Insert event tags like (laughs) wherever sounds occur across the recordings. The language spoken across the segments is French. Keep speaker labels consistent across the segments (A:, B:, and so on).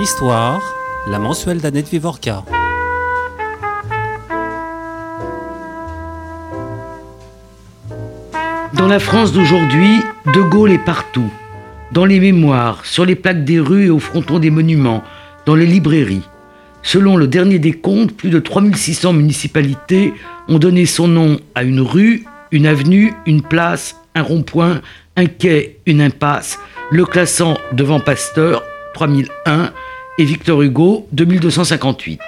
A: Histoire, la mensuelle d'Annette Vivorca.
B: Dans la France d'aujourd'hui, De Gaulle est partout. Dans les mémoires, sur les plaques des rues et au fronton des monuments, dans les librairies. Selon le dernier décompte, plus de 3600 municipalités ont donné son nom à une rue, une avenue, une place, un rond-point, un quai, une impasse, le classant devant Pasteur, 3001, et Victor Hugo, 2258.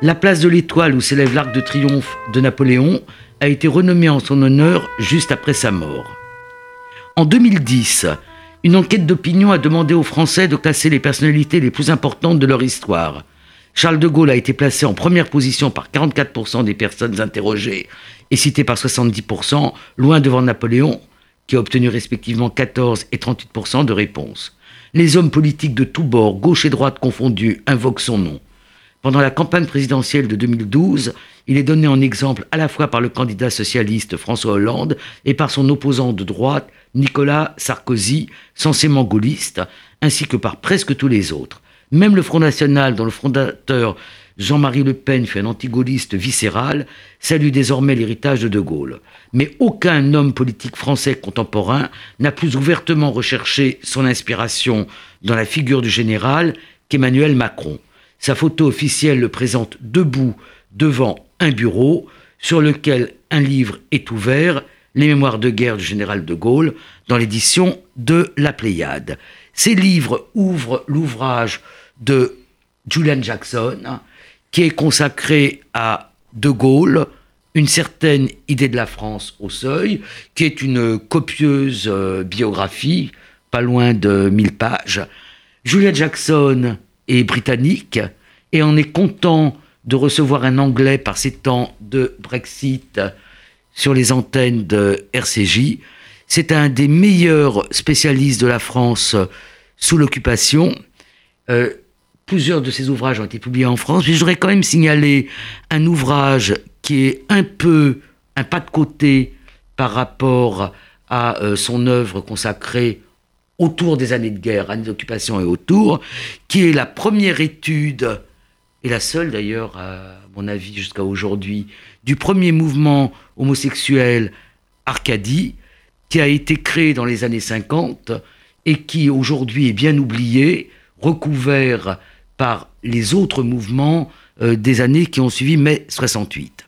B: La place de l'Étoile où s'élève l'arc de triomphe de Napoléon a été renommée en son honneur juste après sa mort. En 2010, une enquête d'opinion a demandé aux Français de classer les personnalités les plus importantes de leur histoire. Charles de Gaulle a été placé en première position par 44% des personnes interrogées et cité par 70%, loin devant Napoléon, qui a obtenu respectivement 14 et 38% de réponses. Les hommes politiques de tous bords, gauche et droite confondus, invoquent son nom. Pendant la campagne présidentielle de 2012, il est donné en exemple à la fois par le candidat socialiste François Hollande et par son opposant de droite Nicolas Sarkozy, censément gaulliste, ainsi que par presque tous les autres. Même le Front National, dont le fondateur Jean-Marie Le Pen fut un antigaulliste viscéral, salue désormais l'héritage de De Gaulle. Mais aucun homme politique français contemporain n'a plus ouvertement recherché son inspiration dans la figure du général qu'Emmanuel Macron. Sa photo officielle le présente debout devant un bureau sur lequel un livre est ouvert, Les mémoires de guerre du général de Gaulle, dans l'édition de La Pléiade. Ces livres ouvrent l'ouvrage de Julian Jackson, qui est consacré à De Gaulle, une certaine idée de la France au seuil, qui est une copieuse euh, biographie, pas loin de 1000 pages. Julian Jackson est britannique et on est content de recevoir un Anglais par ces temps de Brexit sur les antennes de RCJ. C'est un des meilleurs spécialistes de la France sous l'occupation. Euh, plusieurs de ses ouvrages ont été publiés en France, mais je voudrais quand même signaler un ouvrage qui est un peu un pas de côté par rapport à euh, son œuvre consacrée autour des années de guerre, années d'occupation et autour, qui est la première étude, et la seule d'ailleurs, à mon avis jusqu'à aujourd'hui, du premier mouvement homosexuel Arcadie, qui a été créé dans les années 50 et qui aujourd'hui est bien oublié, recouvert par les autres mouvements euh, des années qui ont suivi mai 68.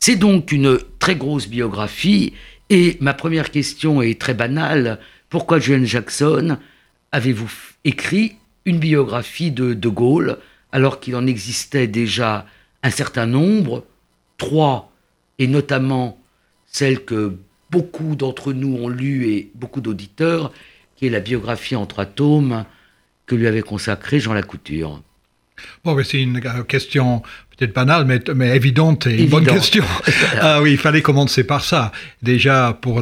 B: C'est donc une très grosse biographie et ma première question est très banale. Pourquoi Julian Jackson avez-vous écrit une biographie de De Gaulle alors qu'il en existait déjà un certain nombre, trois, et notamment celle que beaucoup d'entre nous ont lue et beaucoup d'auditeurs, qui est la biographie en trois tomes que lui avait consacré Jean Lacouture
C: Bon, c'est une euh, question peut-être banale, mais, mais évidente et une bonne question. (laughs) ah oui, il fallait commencer par ça. Déjà, pour,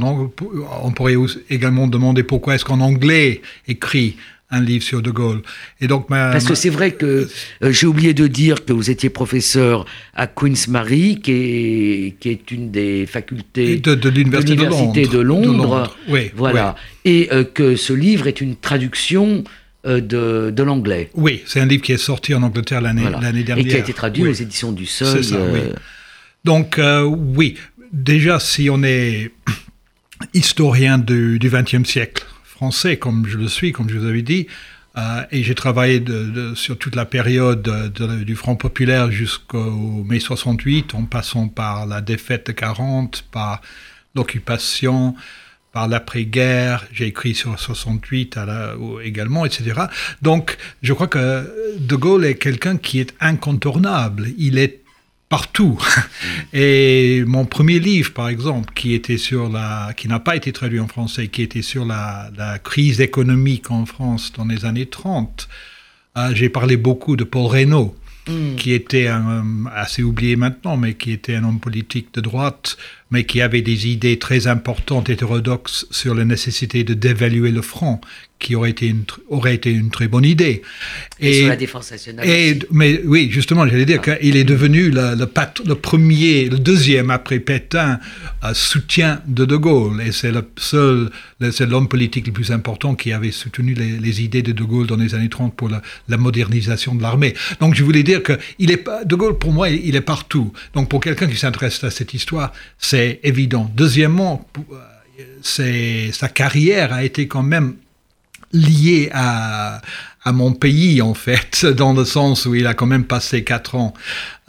C: on pourrait également demander pourquoi est-ce qu'en anglais écrit un livre sur De Gaulle.
B: Et donc, Parce que c'est vrai que euh, j'ai oublié de dire que vous étiez professeur à Queen's Mary, qui est, qui est une des facultés
C: de, l'Université
B: de, Londres. Oui, voilà. Et euh, que ce livre est une traduction euh, de, l'anglais.
C: Oui, c'est un livre qui est sorti en Angleterre l'année dernière. Et
B: qui a été traduit aux éditions du Seuil. Ça, oui. Euh.
C: Donc, euh, oui, déjà, si on est (clears throat) historien du XXe siècle français, comme je le suis, comme je vous avais dit, et j'ai travaillé de, sur toute la période du Front populaire jusqu'au mai 68, en passant par la défaite de 40, par l'occupation, par l'après-guerre, j'ai écrit sur 68 à la, également, etc. Donc, je crois que De Gaulle est quelqu'un qui est incontournable. Il est partout. Et mon premier livre, par exemple, qui était sur la, qui n'a pas été traduit en français, qui était sur la, la crise économique en France dans les années 30, euh, j'ai parlé beaucoup de Paul Reynaud. Mm. qui était un, assez oublié maintenant, mais qui était un homme politique de droite mais qui avait des idées très importantes, hétérodoxes, sur la nécessité de dévaluer le franc, qui aurait été une, aurait été une très bonne idée.
B: Et, sur la défense nationale.
C: Et, mais oui, justement, j'allais dire ah. qu'il est devenu le, le, le, premier, le deuxième après Pétain, euh, soutien de De Gaulle. Et c'est le seul, c'est l'homme politique le plus important qui avait soutenu les, les, idées de De Gaulle dans les années 30 pour la, la modernisation de l'armée. Donc je voulais dire que il est, De Gaulle, pour moi, il est partout. Donc pour quelqu'un qui s'intéresse à cette histoire, c'est évident. Deuxièmement, euh, sa carrière a été quand même lié à, à mon pays, en fait, (laughs) dans le sens où il a quand même passé quatre ans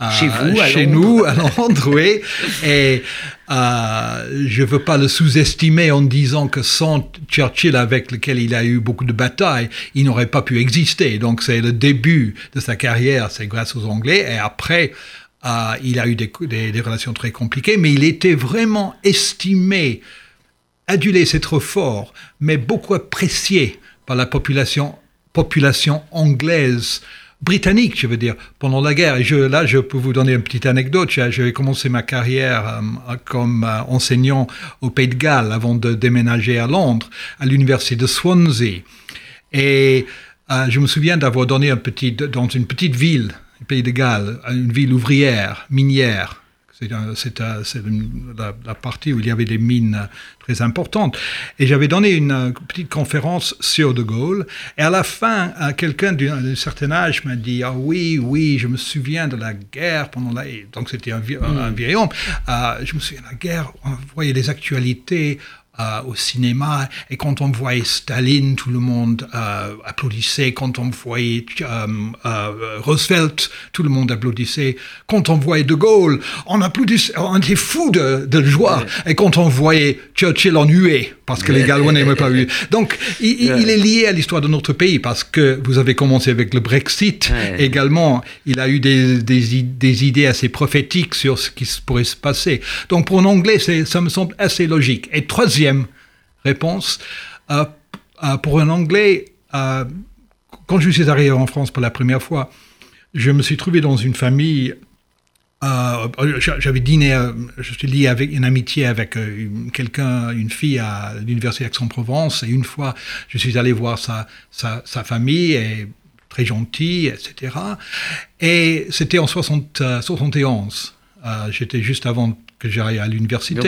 B: euh, chez, vous, à
C: chez nous, à Londres, oui. Et euh, je ne veux pas le sous-estimer en disant que sans Churchill, avec lequel il a eu beaucoup de batailles, il n'aurait pas pu exister. Donc c'est le début de sa carrière, c'est grâce aux Anglais. Et après, il a eu des, relations très compliquées, mais il était vraiment estimé, adulé, c'est trop fort, mais beaucoup apprécié par la population, anglaise, britannique, je veux dire, pendant la guerre. Et là, je peux vous donner une petite anecdote. J'ai commencé ma carrière euh, comme euh, enseignant au Pays de Galles avant de déménager à Londres, à l'université de Swansea. Et euh, je me souviens d'avoir donné un petit, dans une petite ville, Pays de Galles, une ville ouvrière, minière, c'est la, la, partie où il y avait des mines très importantes. Et j'avais donné une petite conférence sur De Gaulle. Et à la fin, quelqu'un d'un certain âge m'a dit Ah oui, oui, je me souviens de la guerre pendant la. Donc c'était un, un, hmm. vieil homme. Euh, je me souviens de la guerre, on voyait les actualités euh, au cinéma. Et quand on voyait Staline, tout le monde euh, applaudissait. Quand on voyait euh, euh, Roosevelt, tout le monde applaudissait. Quand on voyait De Gaulle, on applaudissait. On était fou de, de joie. Et quand on voyait Churchill, on huait parce que les Gallois n'aimaient pas lui. Donc, il, il, est lié à l'histoire de notre pays parce que vous avez commencé avec le Brexit. Également, il a eu des, des, des, idées assez prophétiques sur ce qui pourrait se passer. Donc, pour un Anglais, ça me semble assez logique. Et troisième réponse. Euh, euh, pour un Anglais, euh, quand je suis arrivé en France pour la première fois, je me suis trouvé dans une famille. J'avais dîné, je suis lié avec une amitié avec quelqu'un, une fille à l'université d'Aix-en-Provence, et une fois, je suis allé voir sa, sa, famille, et très gentille, etc. Et c'était en 60, 71. J'étais juste avant que j'aille à l'université.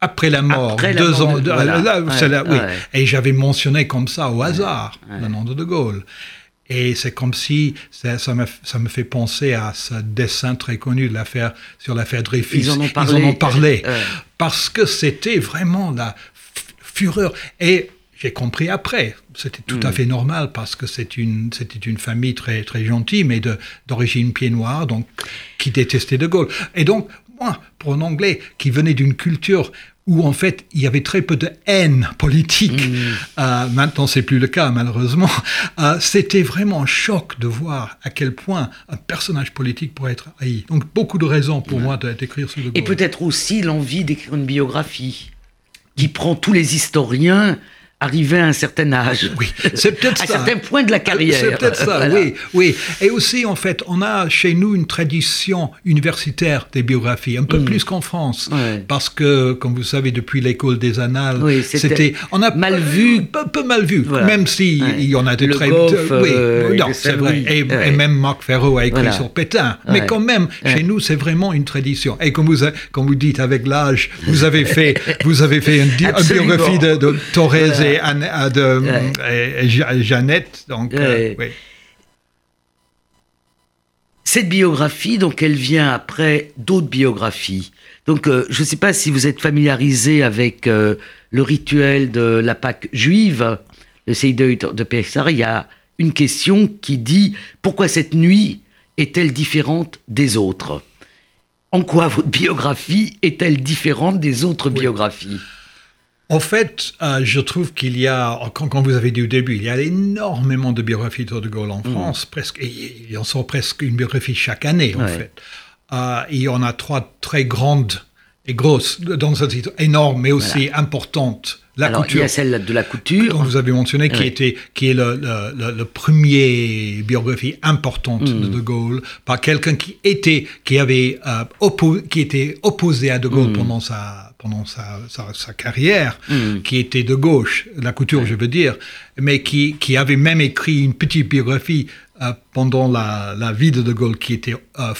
C: Après la mort, deux ans. oui. Et j'avais mentionné comme ça au hasard le nom de De Gaulle. Et c'est comme si ça, ça, me, ça, me, fait penser à ce dessin très connu de l'affaire sur l'affaire Dreyfus.
B: Ils en ont parlé.
C: Ils en ont parlé parce que c'était vraiment la fureur. Et j'ai compris après. C'était tout à hmm. fait normal parce que c'est une, c'était une famille très, très gentille, mais d'origine pied noir, donc qui détestait De Gaulle. Et donc, pour un Anglais qui venait d'une culture où en fait il y avait très peu de haine politique. Mmh. Euh, maintenant, c'est plus le cas malheureusement. Euh, c'était vraiment un choc de voir à quel point un personnage politique pourrait être haï. Donc beaucoup de raisons pour moi d'écrire ce De
B: Et peut-être aussi l'envie d'écrire une biographie qui prend tous les historiens arrivé à un certain âge.
C: Oui, c'est peut-être
B: ça. À un certain point de la carrière.
C: C'est peut-être ça, oui, oui. Et aussi, en fait, on a chez nous une tradition universitaire des biographies, un peu mm. plus qu'en France. Parce que, comme vous savez, depuis l'école des annales, c'était...
B: On a mal vu.
C: Peu, peu mal vu, même s'il il y en a des
B: Le
C: très... Oui,
B: euh,
C: non, c'est vrai. Et, et, même Marc Ferro a écrit sur Pétain. Mais quand même, chez nous, c'est vraiment une tradition. Et comme vous, comme vous dites, avec l'âge, vous avez fait, (laughs) vous avez fait une, une biographie de, de Torres et de, Jeannette. Donc, euh,
B: Cette biographie, donc, elle vient après d'autres biographies. Donc, euh, je ne sais pas si vous êtes familiarisé avec euh, le rituel de la Pâque juive, le Seder de Pessah. Il y a une question qui dit pourquoi cette nuit est-elle différente des autres? En quoi votre biographie est-elle différente des autres biographies?
C: En fait, euh, je trouve qu'il y a, quand, vous avez dit au début, il y a énormément de biographies de De Gaulle en mm. France, presque, il en sort presque une biographie chaque année, en fait. Euh, il y en a trois très grandes et grosses, dans un titre énorme, mais aussi importantes La
B: Alors,
C: couture.
B: il y a celle de la couture.
C: dont vous avez mentionné, qui,
B: Oui.
C: était, qui est le, le, le- le premier biographie importante
B: Mm.
C: de De Gaulle, par quelqu'un qui était, qui avait, euh, oppo- qui était opposé à De Gaulle
B: Mm.
C: pendant sa, pendant sa, sa, sa carrière, qui était de gauche, la couture, je veux dire, mais qui, qui avait même écrit une petite biographie euh, pendant la, la vie de De Gaulle, qui était euh,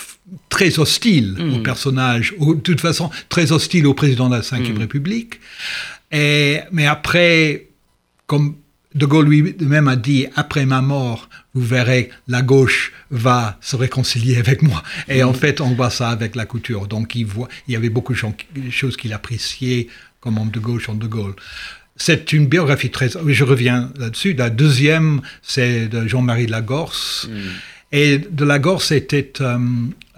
C: très hostile au personnage, ou de toute façon très hostile au président de la Ve République. Et, mais après, comme De Gaulle lui-même a dit, après ma mort, vous verrez, la gauche va se réconcilier avec moi. Et en fait, on voit ça avec la couture. Donc, il, voit, il y avait beaucoup de choses qu'il appréciait comme homme de gauche, en De Gaulle. C'est une biographie très... Je reviens là-dessus. La deuxième, c'est de Jean-Marie Lagorce. Et de Lagorce était euh,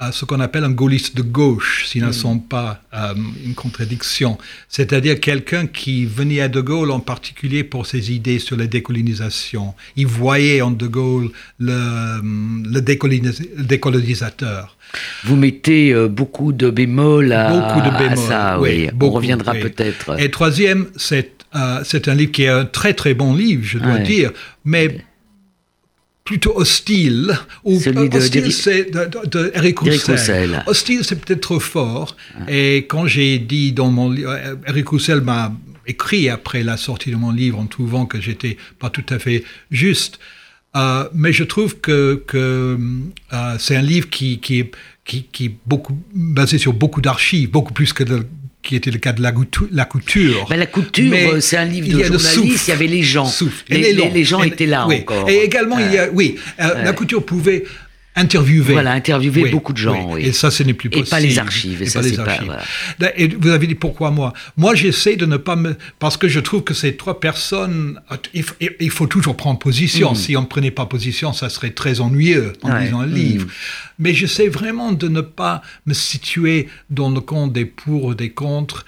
C: euh, ce qu'on appelle un gaulliste de gauche, s'ils ne sont pas euh, une contradiction. C'est-à-dire quelqu'un qui venait à De Gaulle en particulier pour ses idées sur la décolonisation. Il voyait en De Gaulle le, le décolonis- le décolonisateur.
B: Vous mettez euh, beaucoup de bémols à,
C: Beaucoup de
B: à
C: bémols.
B: ça, oui. On
C: beaucoup,
B: reviendra
C: oui.
B: peut-être.
C: Et troisième, c'est euh, c'est un livre qui est un très très bon livre, je dois
B: Ouais.
C: dire, mais plutôt hostile. Ou,
B: Celui de-
C: hostile, c'est de, de, Roussel.
B: Roussel.
C: Hostile, c'est peut-être trop fort. Et quand j'ai dit dans mon livre, Eric Roussel m'a écrit après la sortie de mon livre en trouvant que j'étais pas tout à fait juste. Euh, mais je trouve que, que euh, c'est un livre qui, qui, est, qui, qui est beaucoup, basé sur beaucoup d'archives, beaucoup plus que de, qui était le cas de la, coutu- la couture.
B: Ben, la couture, euh, c'est un livre
C: il
B: de
C: le
B: journaliste,
C: souffle.
B: il y avait les gens. Les- les- les gens étaient là
C: oui.
B: encore.
C: Et également, il y a, oui, euh, la couture pouvait interviewer.
B: Voilà, interviewer beaucoup de gens, oui.
C: Et ça, ce n'est plus
B: Et
C: possible.
B: pas les archives, et ça,
C: pas les
B: c'est pas-
C: archives.
B: voilà.
C: Et vous avez dit pourquoi moi? Moi, j'essaie de ne pas me... Parce que je trouve que ces trois personnes, il faut, toujours prendre position. Si on ne prenait pas position, ça serait très ennuyeux en
B: Mm. Ouais.
C: lisant un
B: Mm.
C: livre. Mais j'essaie vraiment de ne pas me situer dans le camp des pour ou des contre.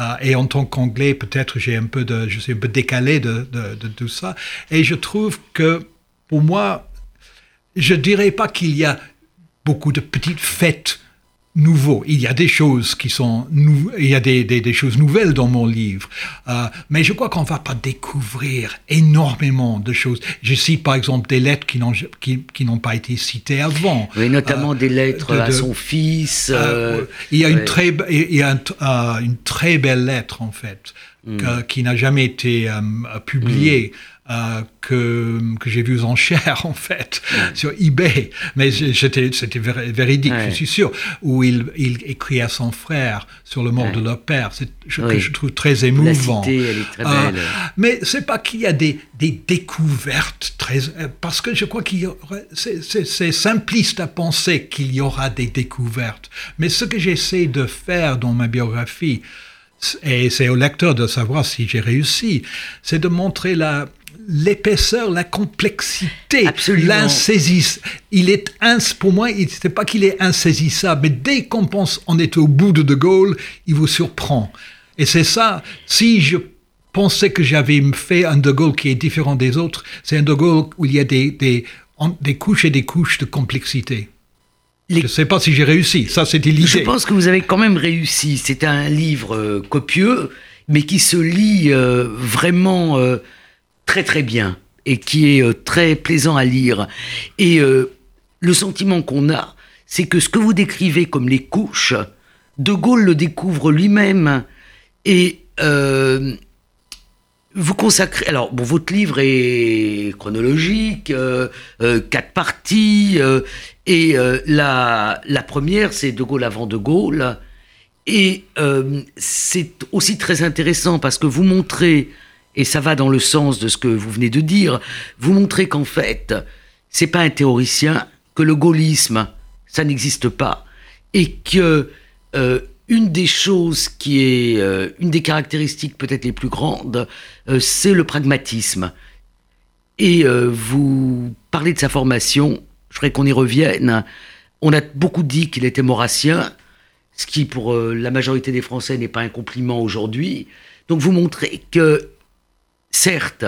C: Euh, et en tant qu'anglais, peut-être j'ai un peu de, je suis un peu décalé de, de, de tout ça. Et je trouve que, pour moi, je dirais pas qu'il y a beaucoup de petites fêtes nouveaux. Il y a des choses qui sont nou- il y a des, des, des choses nouvelles dans mon livre, Euh, mais je crois qu'on va pas découvrir énormément de choses. Je cite par exemple des lettres qui n'ont qui, qui n'ont pas été citées avant.
B: Oui, notamment
C: Euh,
B: des lettres
C: de-
B: à son fils.
C: euh,
B: euh,
C: il y a une très, be- il y a un- une très belle lettre en fait
B: Mm.
C: que- qui n'a jamais été publiée. Euh, que, que j'ai vue en chair en fait sur eBay mais c'était vé- véridique
B: Mm. Ouais.
C: je suis sûr où il, il écrit à son frère sur le mort
B: Ouais.
C: de leur père c'est je,
B: Oui.
C: que je trouve très
B: La
C: émouvant
B: cité, elle est très
C: euh,
B: belle.
C: mais c'est pas qu'il y a des, des découvertes très euh, parce que je crois qu'il y aurait c'est simpliste à penser qu'il y aura des découvertes. Mais ce que j'essaie de faire dans ma biographie et c'est au lecteur de savoir si j'ai réussi, c'est de montrer la l'épaisseur, la complexité, l'insaisissable. Il est ins, pour moi, il- c'est pas qu'il est insaisissable, mais dès qu'on pense on est au bout de De Gaulle, il vous surprend. Et c'est ça. Si je pensais que j'avais fait un De Gaulle qui est différent des autres, c'est un De Gaulle où il y a des, des, en- des couches et des couches de complexité.
B: Les-
C: Je ne sais pas si j'ai réussi. Ça, c'était
B: Je
C: l'idée.
B: pense que vous avez quand même réussi. C'est un livre euh, copieux, mais qui se lit euh, vraiment euh, très très bien et qui est euh, très plaisant à lire. Et euh, le sentiment qu'on a, c'est que ce que vous décrivez comme les couches, De Gaulle le découvre lui-même. Et euh, vous consacrez. Alors, bon, votre livre est chronologique, quatre parties, et la, la première, c'est De Gaulle avant De Gaulle. Et c'est aussi très intéressant parce que vous montrez, et ça va dans le sens de ce que vous venez de dire, vous montrez qu'en fait, c'est pas un théoricien, que le gaullisme, ça n'existe pas, et que euh, une des choses qui est, euh, une des caractéristiques peut-être les plus grandes, euh, c'est le pragmatisme. Et vous parlez de sa formation, je voudrais qu'on y revienne. On a beaucoup dit qu'il était maurassien, ce qui pour la majorité des Français n'est pas un compliment aujourd'hui. Donc vous montrez que, certes,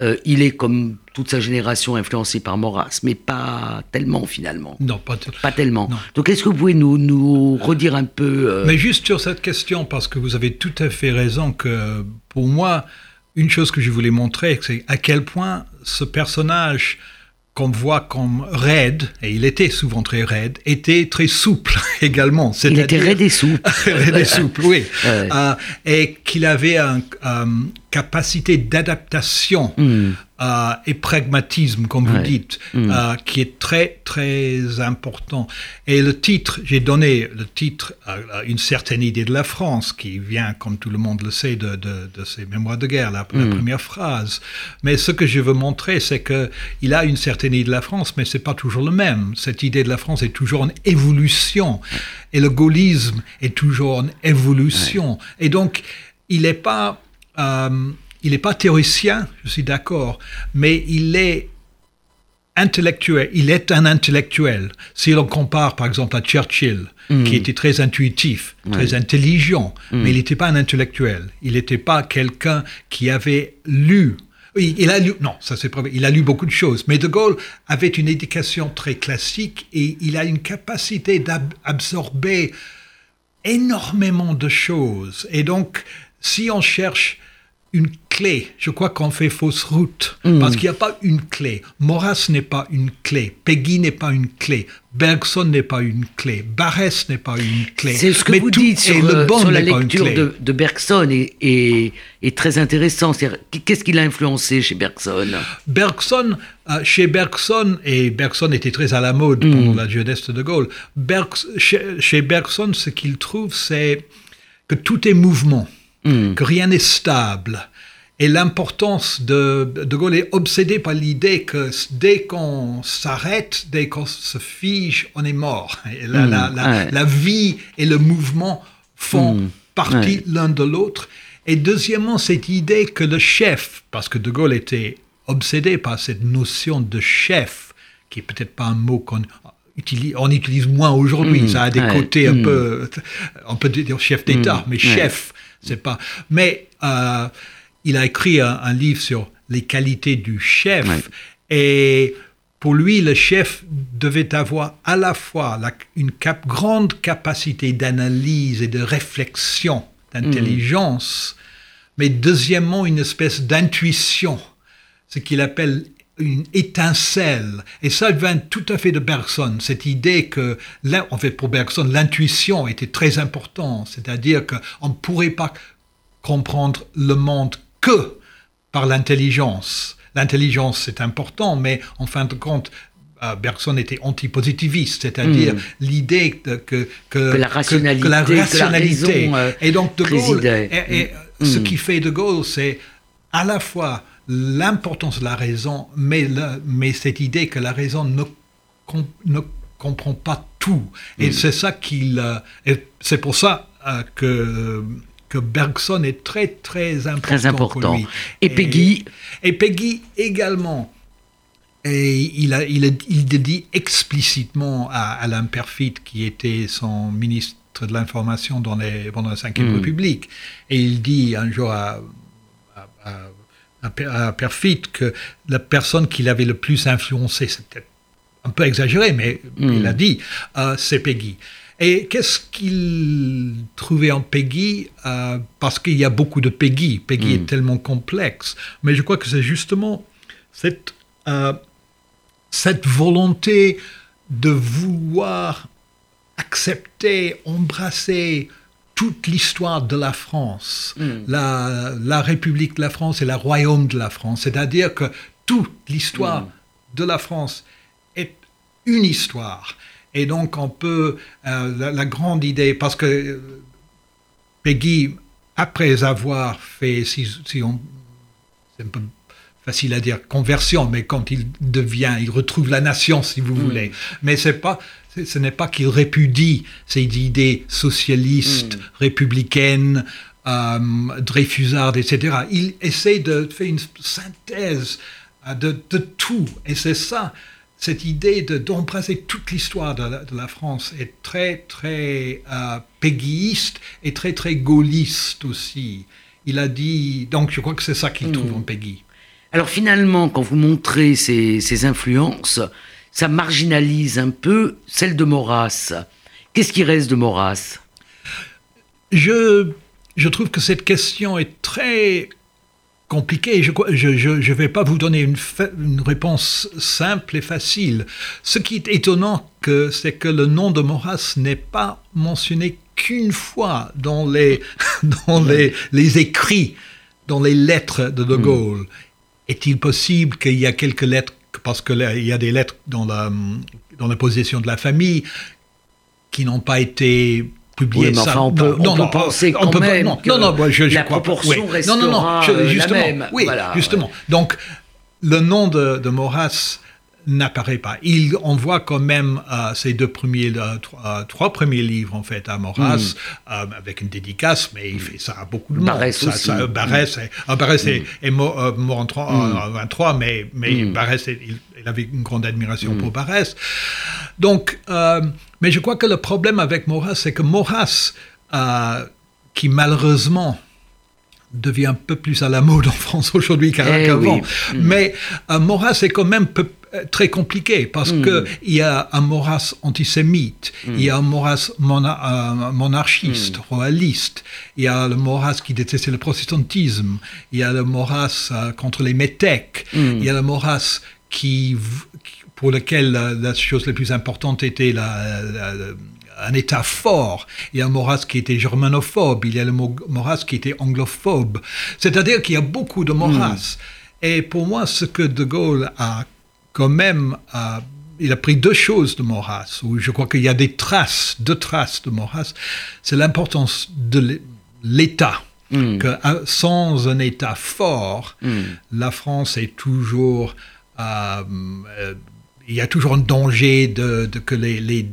B: euh, il est comme toute sa génération influencé par Maurras, mais pas tellement finalement.
C: Non, pas,
B: pas tellement. Donc est-ce que vous pouvez nous, nous redire un peu...
C: Euh, mais juste sur cette question, parce que vous avez tout à fait raison que pour moi, une chose que je voulais montrer, c'est à quel point ce personnage qu'on voit comme raide, et il était souvent très raide, était très souple (laughs) également.
B: Il était raide et souple. (laughs)
C: raide et souple, oui. (laughs) Euh, et qu'il avait une capacité d'adaptation hmm. Euh, et pragmatisme, comme vous dites, mm. euh, qui est très, très important. Et le titre, j'ai donné le titre à une certaine idée de la France, qui vient, comme tout le monde le sait, de, de, de ses mémoires de guerre, la, mm. première phrase. Mais ce que je veux montrer, c'est qu'il a une certaine idée de la France, mais c'est pas toujours le même. Cette idée de la France est toujours en évolution. Et le gaullisme est toujours en évolution. Et donc, il n'est pas... Euh, il n'est pas théoricien, je suis d'accord, mais il est intellectuel. Il est un intellectuel. Si l'on compare, par exemple, à Churchill, mm. qui était très intuitif, très intelligent, mm. mais il n'était pas un intellectuel. Il n'était pas quelqu'un qui avait lu. Il, a lu, non, ça c'est Il a lu beaucoup de choses. Mais De Gaulle avait une éducation très classique et il a une capacité d'absorber énormément de choses. Et donc, si on cherche une clé. Je crois qu'on fait fausse route hmm. parce qu'il n'y a pas une clé. Maurras n'est pas une clé. Peggy n'est pas une clé. Bergson n'est pas une clé. Barès n'est pas une clé.
B: C'est ce que vous dites sur, le sur la lecture de, de, Bergson est, est, très intéressant. Qu'est-ce qu'il a influencé chez Bergson?
C: Bergson, euh, chez Bergson, et Bergson était très à la mode hmm. pendant la jeunesse de Gaulle, chez, chez Bergson, ce qu'il trouve, c'est que tout est mouvement. Hmm. que rien n'est stable. Et l'importance de De Gaulle est obsédé par l'idée que dès qu'on s'arrête, dès qu'on se fige, on est mort. Et la, la, hmm. vie et le mouvement font hmm. partie l'un de l'autre. Et deuxièmement, cette idée que le chef, parce que De Gaulle était obsédé par cette notion de chef, qui est peut-être pas un mot qu'on utilise, on utilise moins aujourd'hui, ça a des côtés un peu, on peut dire chef d'État, mais chef, c'est pas. Mais euh, il a écrit un, livre sur les qualités du chef. Et pour lui, le chef devait avoir à la fois une grande capacité d'analyse et de réflexion, d'intelligence, mais deuxièmement une espèce d'intuition, ce qu'il appelle une étincelle. Et ça vient tout à fait de Bergson, cette idée que, en fait, pour Bergson, l'intuition était très importante, c'est-à-dire qu'on ne pourrait pas comprendre le monde que par l'intelligence. L'intelligence, c'est important, mais en fin de compte, euh, Bergson était antipositiviste, c'est-à-dire hmm. l'idée que,
B: que, la rationalité, que, la rationalité.
C: Euh, et donc De Gaulle, et, hmm. ce qui fait De Gaulle, c'est à la fois l'importance de la raison, mais, mais cette idée que la raison ne, ne comprend pas tout. Et mm. c'est ça qu'il. C'est pour ça euh, que que Bergson est très très important.
B: Très important. lui. Et, Peggy.
C: Et Peggy également. Et il, a, il, a, il dit explicitement à Alain Perfit, qui était son ministre de l'information dans les, pendant la Ve République, et il dit un jour à à Perfit que la personne qui l'avait le plus influencé, c'est peut-être un peu exagéré, mais il hmm. a dit, euh, c'est Peggy. Et qu'est-ce qu'il trouvait en Peggy euh, Parce qu'il y a beaucoup de Peggy. Peggy est hmm. tellement complexe. Mais je crois que c'est justement cette, euh, cette volonté de vouloir accepter, embrasser toute l'histoire de la France, hmm. la, République de la France et le Royaume de la France. C'est-à-dire que toute l'histoire hmm. de la France est une histoire. Et donc on peut, euh, la, grande idée, parce que euh, Peggy, après avoir fait, si, on, c'est un peu facile à dire conversion, mais quand il devient, il retrouve la nation, si vous hmm. voulez. Mais c'est pas, ce n'est pas qu'il répudie ces idées socialistes, hmm. républicaines, euh, dreyfusardes, etc. Il essaie de faire une synthèse euh, de, tout. Et c'est ça, cette idée d'embrasser toute l'histoire de, la France est très, très euh, et très, très gaulliste aussi. Il a dit, donc je crois que c'est ça qu'il hmm. trouve en Peggy.
B: Alors finalement, quand vous montrez ces, ces influences, ça marginalise un peu celle de Maurras. Qu'est-ce qui reste de Maurras?
C: Je, je trouve que cette question est très compliquée. Je ne vais pas vous donner une, une, réponse simple et facile. Ce qui est étonnant, c'est que le nom de Maurras n'est pas mentionné qu'une fois dans les, (laughs) dans les, les, écrits, dans les lettres de De Gaulle. Mm. Est-il possible qu'il y a quelques lettres, parce qu'il y a des lettres dans la, dans la possession de la famille, qui n'ont pas été publiées
B: oui, mais enfin, on peut, non, on non, peut penser on, quand on même
C: non, que non, non, je, je
B: la
C: crois
B: proportion
C: pas.
B: oui.
C: non, non, non,
B: je,
C: justement,
B: la même.
C: Oui,
B: voilà,
C: justement. Ouais. Donc, le nom de, de Maurras n'apparaît pas. Il envoie quand même euh, ses deux premiers, euh, trois, trois, premiers livres en fait à Maurras mm. euh, avec une dédicace, mais il fait ça à beaucoup de monde.
B: Barès
C: ça,
B: aussi.
C: Ça, Barès, est, ah, Barès mm. est, est, mort, euh, mort en 3, mm. 23, mais, mais Barès, est, il, il, avait une grande admiration pour Barès. Donc, euh, mais je crois que le problème avec Maurras, c'est que Maurras, euh, qui malheureusement devient un peu plus à la mode en France (laughs) aujourd'hui qu'avant.
B: Eh oui.
C: Mais euh, Maurras est quand même peu, très compliqué parce mm. que il y a un Maurras antisémite, mm. il y a un Maurras mona, euh, monarchiste, mm. royaliste, il y a le Maurras qui détestait le protestantisme, il y a le Maurras euh, contre les métèques, il y a le Maurras qui, pour lequel la, la, chose la plus importante était la, la, la un État fort. Il y a un Maurras qui était germanophobe, il y a le Maurras qui était anglophobe. C'est-à-dire qu'il y a beaucoup de Maurras. Et pour moi, ce que De Gaulle a quand même... Euh, il a pris deux choses de Maurras, où je crois qu'il y a des traces, deux traces de Maurras. C'est l'importance de l'État. Mm. Que sans un État fort, mm. la France est toujours... Euh, euh, il y a toujours un danger de, de que les, les,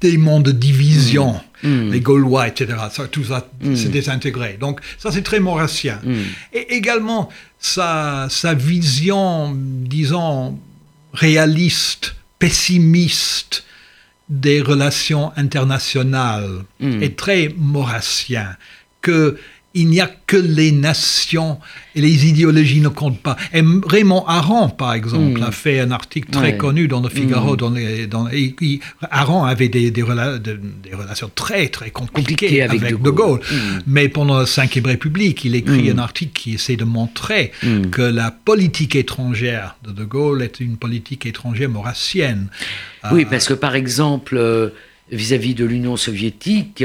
C: démons de division, mm. les Gaulois, etc., ça, tout ça s'est désintégré. Donc ça, c'est très maurassien. Et également, sa, sa vision, disons, réaliste, pessimiste des relations internationales est très maurassien. Que il n'y a que les nations et les idéologies ne comptent pas. Et Raymond Aron, par exemple, mmh. a fait un article très ouais. connu dans le Figaro. Mmh. Dans les, dans, et, et, Aron avait des, des, rela de, des, relations très, très compliquées
B: Compliqué avec,
C: avec,
B: De Gaulle.
C: Gaulle. Mmh. Mais pendant la Ve République, il écrit un article qui essaie de montrer que la politique étrangère de De Gaulle est une politique étrangère maurassienne.
B: Oui, euh, parce que par exemple, vis-à-vis -vis de l'Union soviétique,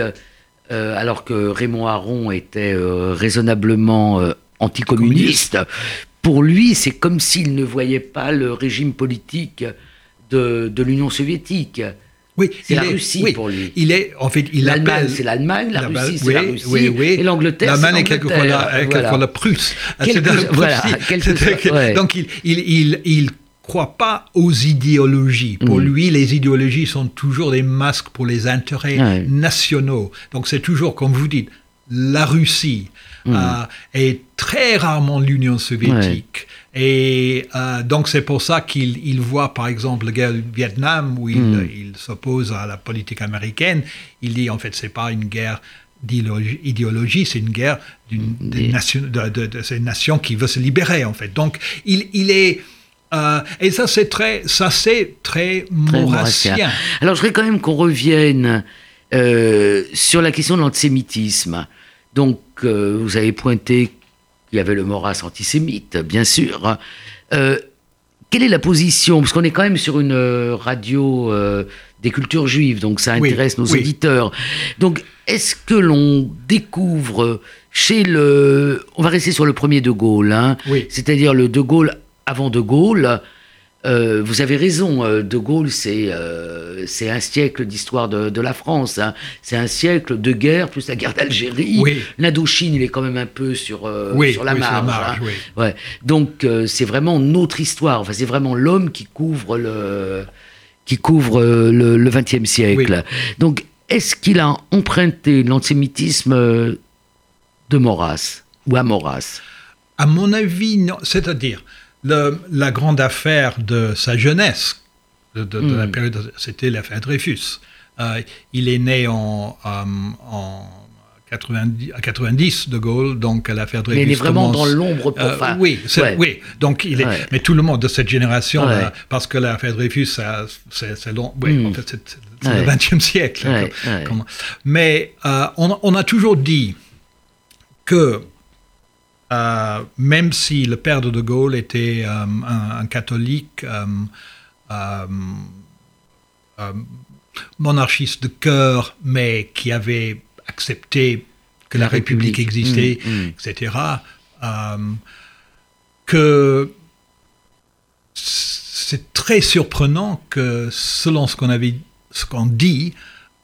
B: euh, alors que Raymond Aron était euh, raisonnablement euh, anticommuniste, pour lui, c'est comme s'il ne voyait pas le régime politique de, de l'Union soviétique.
C: Oui,
B: c'est la est, Russie
C: oui,
B: pour lui.
C: Il est, en fait, il
B: l'Allemagne, c'est l'Allemagne, la, la, Russie, c'est la Russie,
C: oui,
B: et l'Angleterre,
C: c'est l'Allemagne. Est quelquefois la,
B: voilà.
C: la Prusse.
B: Quelque, voilà, (laughs) quelque, ouais.
C: Donc, il, il, il, il croit pas aux idéologies. Pour mmh. lui, les idéologies sont toujours des masques pour les intérêts ouais. nationaux. Donc c'est toujours, comme vous dites, la Russie mmh. euh, et très rarement l'Union soviétique. Ouais. Et euh, donc c'est pour ça qu'il il voit par exemple la guerre du Vietnam où il, mmh. il s'oppose à la politique américaine. Il dit en fait c'est pas une guerre d'idéologie, c'est une guerre d'une nation, de, de, de, une nation qui veut se libérer en fait. Donc il, il est euh, et ça, c'est très, ça, c'est très, très maurassien.
B: Alors, je voudrais quand même qu'on revienne euh, sur la question de l'antisémitisme. Donc, euh, vous avez pointé qu'il y avait le Maurras antisémite, bien sûr. Quelle est la position Parce qu'on est quand même sur une radio des cultures juives, donc ça intéresse
C: oui,
B: nos
C: oui.
B: auditeurs. Donc, est-ce que l'on découvre chez le... On va rester sur le premier De Gaulle, hein,
C: oui.
B: c'est-à-dire le De Gaulle avant De Gaulle, euh, vous avez raison, De Gaulle, c'est euh, un siècle d'histoire de, de, la France. Hein. C'est un siècle de guerre, plus la guerre d'Algérie.
C: Oui.
B: L'Indochine, il est quand même un peu sur, euh,
C: oui,
B: sur la
C: oui,
B: marge.
C: Sur la marge
B: hein. ouais. Donc, euh, c'est vraiment notre histoire. Enfin, c'est vraiment l'homme qui couvre le qui couvre le XXe siècle. Donc, est-ce qu'il a emprunté l'antisémitisme de Maurras ou à Maurras?
C: À mon avis, non. C'est-à-dire, le, la grande affaire de sa jeunesse, de, de, de la période, c'était l'affaire Dreyfus. Euh, il est né en, euh, en 90, à 90 de Gaulle, donc l'affaire Dreyfus.
B: Mais il est vraiment
C: commence-
B: dans l'ombre
C: Euh,
B: enfin,
C: oui,
B: ouais.
C: oui. Donc il est,
B: Ouais.
C: mais tout le monde de cette génération,
B: Ouais.
C: là, parce que l'affaire Dreyfus, c'est, long. Oui,
B: Mm.
C: en fait, c'est, le 20e siècle. Comme- Mais euh, on, on a toujours dit que euh, même si le père de De Gaulle était euh, un, un catholique euh, monarchiste de cœur, mais qui avait accepté que la,
B: La
C: République,
B: République.
C: existait,
B: Mm, mm.
C: etc., que c'est très surprenant que, selon ce qu'on avait, ce qu'on dit,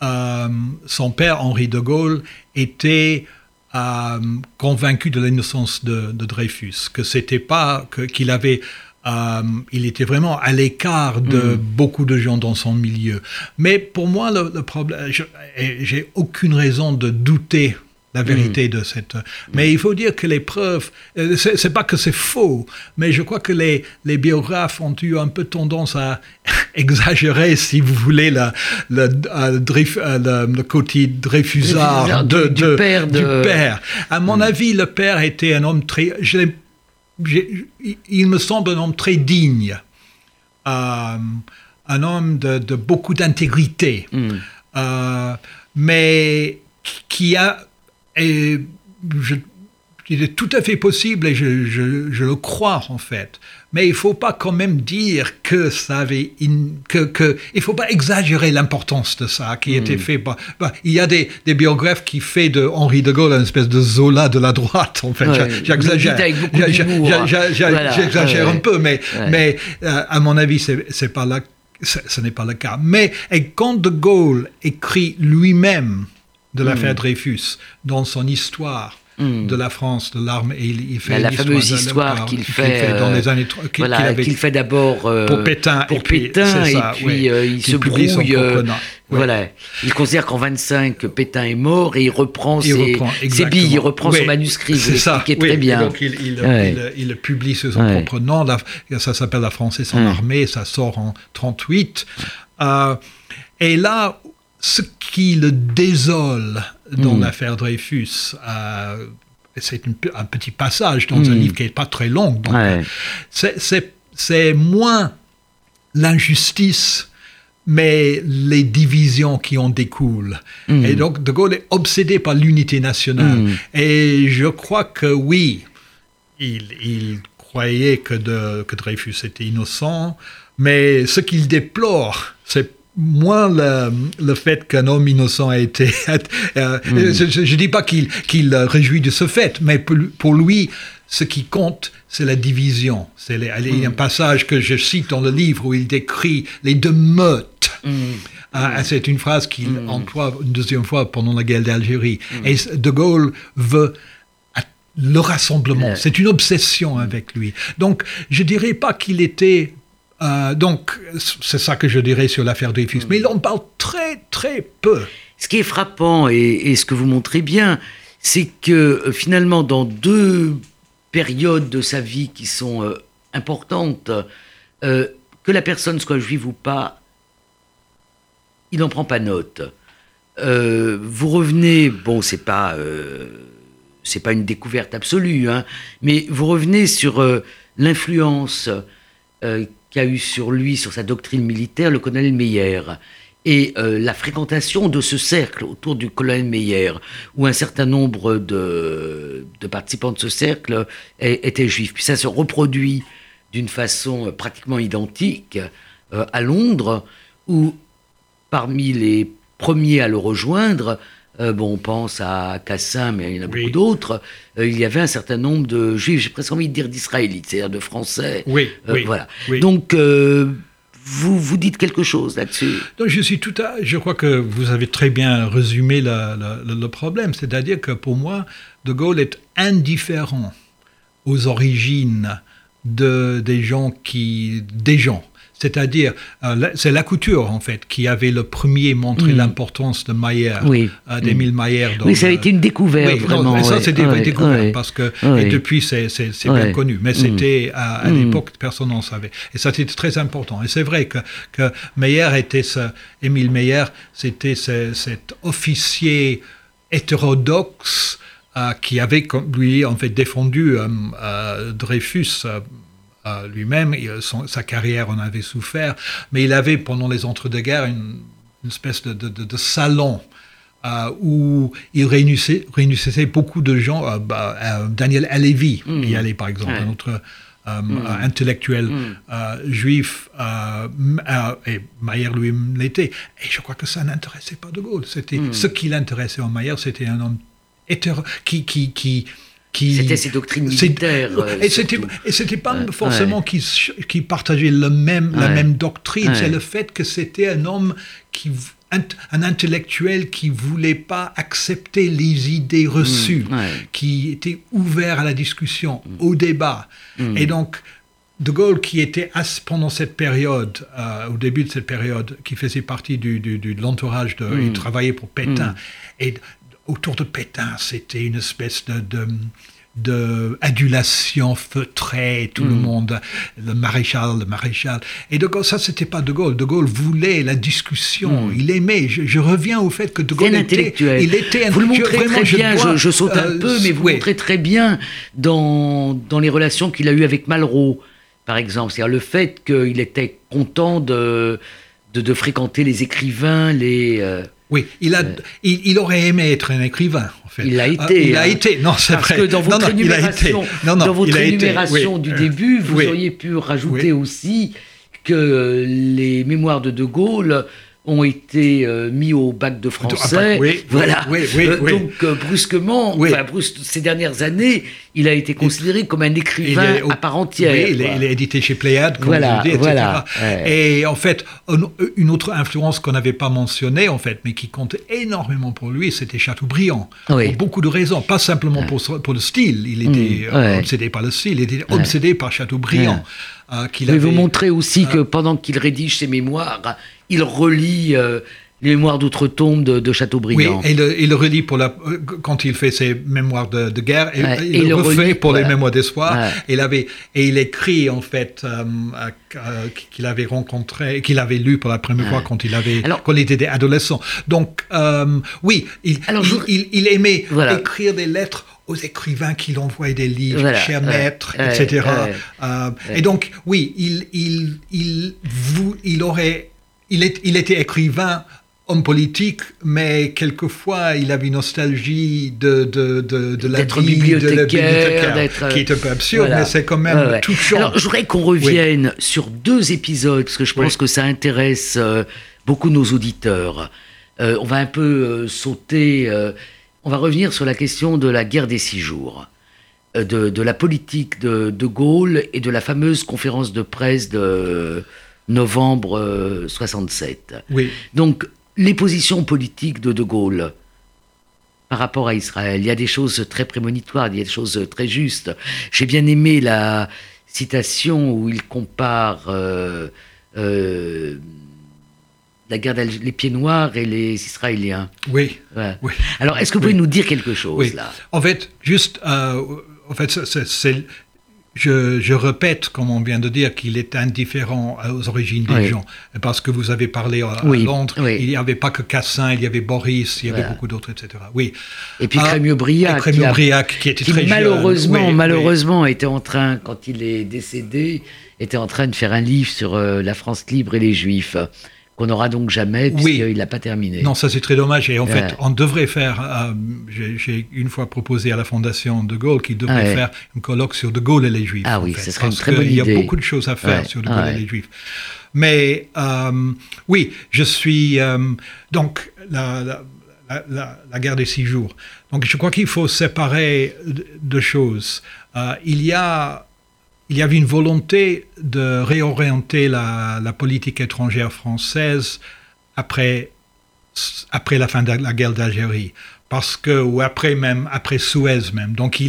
C: euh, son père Henri de Gaulle était euh, convaincu de l'innocence de, de Dreyfus, que c'était pas qu'il avait euh, il était vraiment à l'écart de beaucoup de gens dans son milieu. Mais pour moi, le, le problème, j'ai aucune raison de douter la vérité de cette. Mais il faut dire que les preuves, euh, c'est pas que c'est faux, mais je crois que les, les biographes ont eu un peu tendance à (laughs) exagérer, si vous voulez, la, la- Dreyf- le, le côté Dreyfusard de,
B: du-
C: de-
B: père de-
C: du père. À mon avis, le père était un homme très. je il me semble un homme très digne, euh, un homme de, de beaucoup d'intégrité, euh, mais qui a, et je, il est tout à fait possible, et je, je- je le crois en fait, mais il faut pas quand même dire que ça avait, une- que, que, il faut pas exagérer l'importance de ça qui était fait par, bah, il y a des, des biographes qui fait de Henri de Gaulle une espèce de Zola de la droite, en fait,
B: Ouais,
C: j'exagère, j'exagère un peu, mais,
B: ouais.
C: mais euh, à mon avis, c'est c'est pas là, ce ce n'est pas le cas. Mais et quand De Gaulle écrit lui-même de
B: Hmm.
C: l'affaire Dreyfus dans son histoire de la France, de l'armée, et il, il fait
B: La, fameuse histoire qu'il fait,
C: dans
B: euh,
C: les années qu'il-
B: voilà, fait d'abord euh,
C: pour Pétain,
B: pour
C: et puis,
B: Pétain, et
C: ça,
B: puis
C: ouais,
B: euh, il se brouille. euh.
C: Ouais.
B: Voilà, il considère qu'en 25 que Pétain est mort et il reprend,
C: Il
B: ses,
C: reprend,
B: ses
C: exactement.
B: billes, il reprend
C: Oui,
B: son manuscrit,
C: c'est ça,
B: l'expliquez
C: oui.
B: très bien.
C: donc il, il-
B: Ouais.
C: il- il le publie sous son propre nom. La- ça s'appelle La France et son armée. Ça sort en 38. Euh, et là, ce qui le désole dans
B: Mm.
C: l'affaire Dreyfus, euh, c'est un petit passage dans un
B: Mm.
C: livre qui n'est pas très long.
B: Ouais.
C: c'est- moins l'injustice, mais les divisions qui en découlent.
B: Mm.
C: Et donc, De Gaulle est obsédé par l'unité nationale. Et je crois que oui, il, il croyait que, de- que Dreyfus était innocent, mais ce qu'il déplore, c'est moins le, le fait qu'un homme innocent a été... (laughs) euh, Je ne dis pas qu'il réjouit de ce fait, mais pour, pour lui, ce qui compte, c'est la division. C'est il y a un passage que je cite dans le livre où il décrit les deux meutes. Ah, c'est une phrase qu'il emploie une deuxième fois pendant la guerre d'Algérie. Et De Gaulle veut le rassemblement.
B: Ouais.
C: C'est une obsession avec lui. Donc, je dirais pas qu'il était. Euh, donc, c'est ça que je dirais sur l'affaire Dreyfus. Mais il en parle très, très peu.
B: Ce qui est frappant et, et ce que vous montrez bien, c'est que euh, finalement, dans deux périodes de sa vie qui sont euh, importantes, euh, que la personne soit juive ou pas, il n'en prend pas note. Vous revenez, bon, c'est pas, c'est pas une découverte absolue, hein, mais vous revenez sur l'influence qu'a eu sur lui, sur sa doctrine militaire, le colonel Meyer et euh, la fréquentation de ce cercle autour du colonel Meyer, où un certain nombre de, de participants de ce cercle étaient juifs. Puis ça se reproduit d'une façon euh, pratiquement identique euh, à Londres, où parmi les premiers à le rejoindre, euh, bon, on pense à Cassin, mais il y en a
C: Oui.
B: beaucoup d'autres, euh, il y avait un certain nombre de juifs, j'ai presque envie de dire d'israélites, c'est-à-dire de français.
C: Oui,
B: Euh,
C: oui.
B: Voilà.
C: oui.
B: Donc, vous, vous dites quelque chose là-dessus
C: je suis tout à. Je crois que vous avez très bien résumé la- la- le, le problème. C'est-à-dire que pour moi, De Gaulle est indifférent aux origines de, des gens qui. des gens. C'est-à-dire, euh, c'est la couture, en fait, qui avait le premier montré
B: Mm.
C: l'importance de Maillard,
B: Oui.
C: euh, d'Émile Maillard. dans
B: Oui, ça a été une découverte,
C: oui, non,
B: vraiment.
C: mais ça,
B: ouais,
C: c'est dé-
B: ouais,
C: découvert
B: ouais.
C: parce que et depuis, c'est bien connu. Mais
B: Mm.
C: c'était à, à
B: Mm.
C: l'époque, personne n'en savait. Et ça, c'était très important. Et c'est vrai que, que Meyer était ce, Émile Meyer, c'était ce- cet officier hétérodoxe qui avait, lui, en fait, défendu Dreyfus lui-même. Sa carrière en avait souffert, mais il avait, pendant les entre-deux-guerres, une, espèce de, salon où il réunissait, réunissait, beaucoup de gens. Bah, Daniel Alevi mmh. y allait, par exemple, un autre euh, euh, intellectuel euh, juif, et Mayer lui l'était. Et je crois que ça n'intéressait pas De Gaulle. C'était hmm. ce qui l'intéressait en Mayer, c'était un homme hétéro, qui, qui, qui
B: c'était ses doctrines militaires.
C: et c'était et c'était pas forcément qu'il qui partageait le même la même doctrine. C'est le fait que c'était un homme qui un, intellectuel qui voulait pas accepter les idées reçues, mm, qui était ouvert à la discussion, mm. au débat. Mm. Et donc, De Gaulle, qui était pendant cette période, euh, au début de cette période, qui faisait partie du, de l'entourage, de, il travaillait pour Pétain, et autour de Pétain, c'était une espèce de de adulation feutrée, tout le mm. monde, le maréchal, le maréchal. Et De Gaulle, ça, c'était pas De Gaulle. De Gaulle voulait la discussion, mm. il aimait. Je, reviens au fait que De Gaulle était, il était
B: Vous le montrez très bien, je, saute un euh, peu, mais vous le montrez très bien dans, dans les relations qu'il a eues avec Malraux, par exemple. C'est-à-dire le fait qu'il était content de, de, fréquenter les écrivains, les... Euh,
C: oui, il, a, il, aurait aimé être un écrivain, en fait.
B: Il été. Ah,
C: il a hein. été, non, c'est
B: vrai.
C: Parce
B: que dans votre énumération, dans votre énumération du début, vous auriez pu rajouter aussi que les mémoires de De Gaulle ont été euh, mis au bac de français.
C: Oui,
B: voilà.
C: Oui, oui,
B: euh, donc euh, brusquement, ces dernières années, il a été considéré comme un écrivain à part entière.
C: Oui, il est, édité chez Pléiade, comme
B: voilà,
C: vous dites,
B: voilà,
C: Et en fait, une autre influence qu'on n'avait pas mentionnée, en fait, mais qui compte énormément pour lui, c'était Chateaubriand. Pour beaucoup de raisons, pas simplement pour, pour, le style. Il était mm, obsédé par le style, il était obsédé par Chateaubriand.
B: Euh, qu'il avait... vous montrer aussi que pendant qu'il rédige ses mémoires, il relit euh, les mémoires d'outre-tombe de, Chateaubriand.
C: Oui, et il le relit pour la, quand il fait ses mémoires de, guerre, et, il, le refait pour les mémoires d'espoir. Il avait, et il écrit en fait euh, euh, qu'il avait rencontré, qu'il avait lu pour la première fois quand il avait, quand il était adolescent. Donc euh, oui, il, il, aimait écrire des lettres aux écrivains qui l'envoyaient des livres, cher maître, etc. et donc, oui, il, il, il, vous, il aurait, il, est, il était écrivain homme politique, mais quelquefois il avait une nostalgie de, de, de, de la vie
B: bibliothécaire,
C: de qui est un peu absurde, mais c'est quand même touchant.
B: Alors je voudrais qu'on revienne sur deux épisodes, parce que je pense que ça intéresse euh, beaucoup nos auditeurs. Euh, on va un peu euh, sauter, on va revenir sur la question de la guerre des six jours. De, de, la politique de, de Gaulle et de la fameuse conférence de presse de novembre 67.
C: Oui.
B: Donc, les positions politiques de De Gaulle par rapport à Israël. Il y a des choses très prémonitoires, il y a des choses très justes. J'ai bien aimé la citation où il compare euh, euh, la guerre les pieds noirs et les Israéliens.
C: Oui.
B: Alors, est-ce que vous pouvez nous dire quelque chose là?
C: En fait, juste, euh, en fait, c'est je, répète, comme on vient de dire, qu'il est indifférent aux origines des gens. Parce que vous avez parlé à, Londres, il n'y avait pas que Cassin, il y avait Boris, il y avait beaucoup d'autres, etc. Oui.
B: Et puis Crémieux-Briac.
C: Crémieux-Briac, qui, était très
B: malheureusement, malheureusement, était en train, quand il est décédé, était en train de faire un livre sur euh, la France libre et les Juifs qu'on n'aura donc jamais puisqu'il oui. n'a pas terminé.
C: Non, ça c'est très dommage. Et en fait, on devrait faire, euh, j'ai une fois proposé à la Fondation De Gaulle qu'il devrait faire un colloque sur De Gaulle et les Juifs.
B: Ah oui,
C: ce
B: serait une très bonne idée.
C: Il y a beaucoup de choses à faire sur De Gaulle et les Juifs. Mais euh, oui, je suis... Euh, donc, la, la, la, guerre des six jours. Donc, je crois qu'il faut séparer deux choses. il y a il y avait une volonté de réorienter la, politique étrangère française après, après la fin de la guerre d'Algérie. Parce que, ou après même, après Suez même. Donc,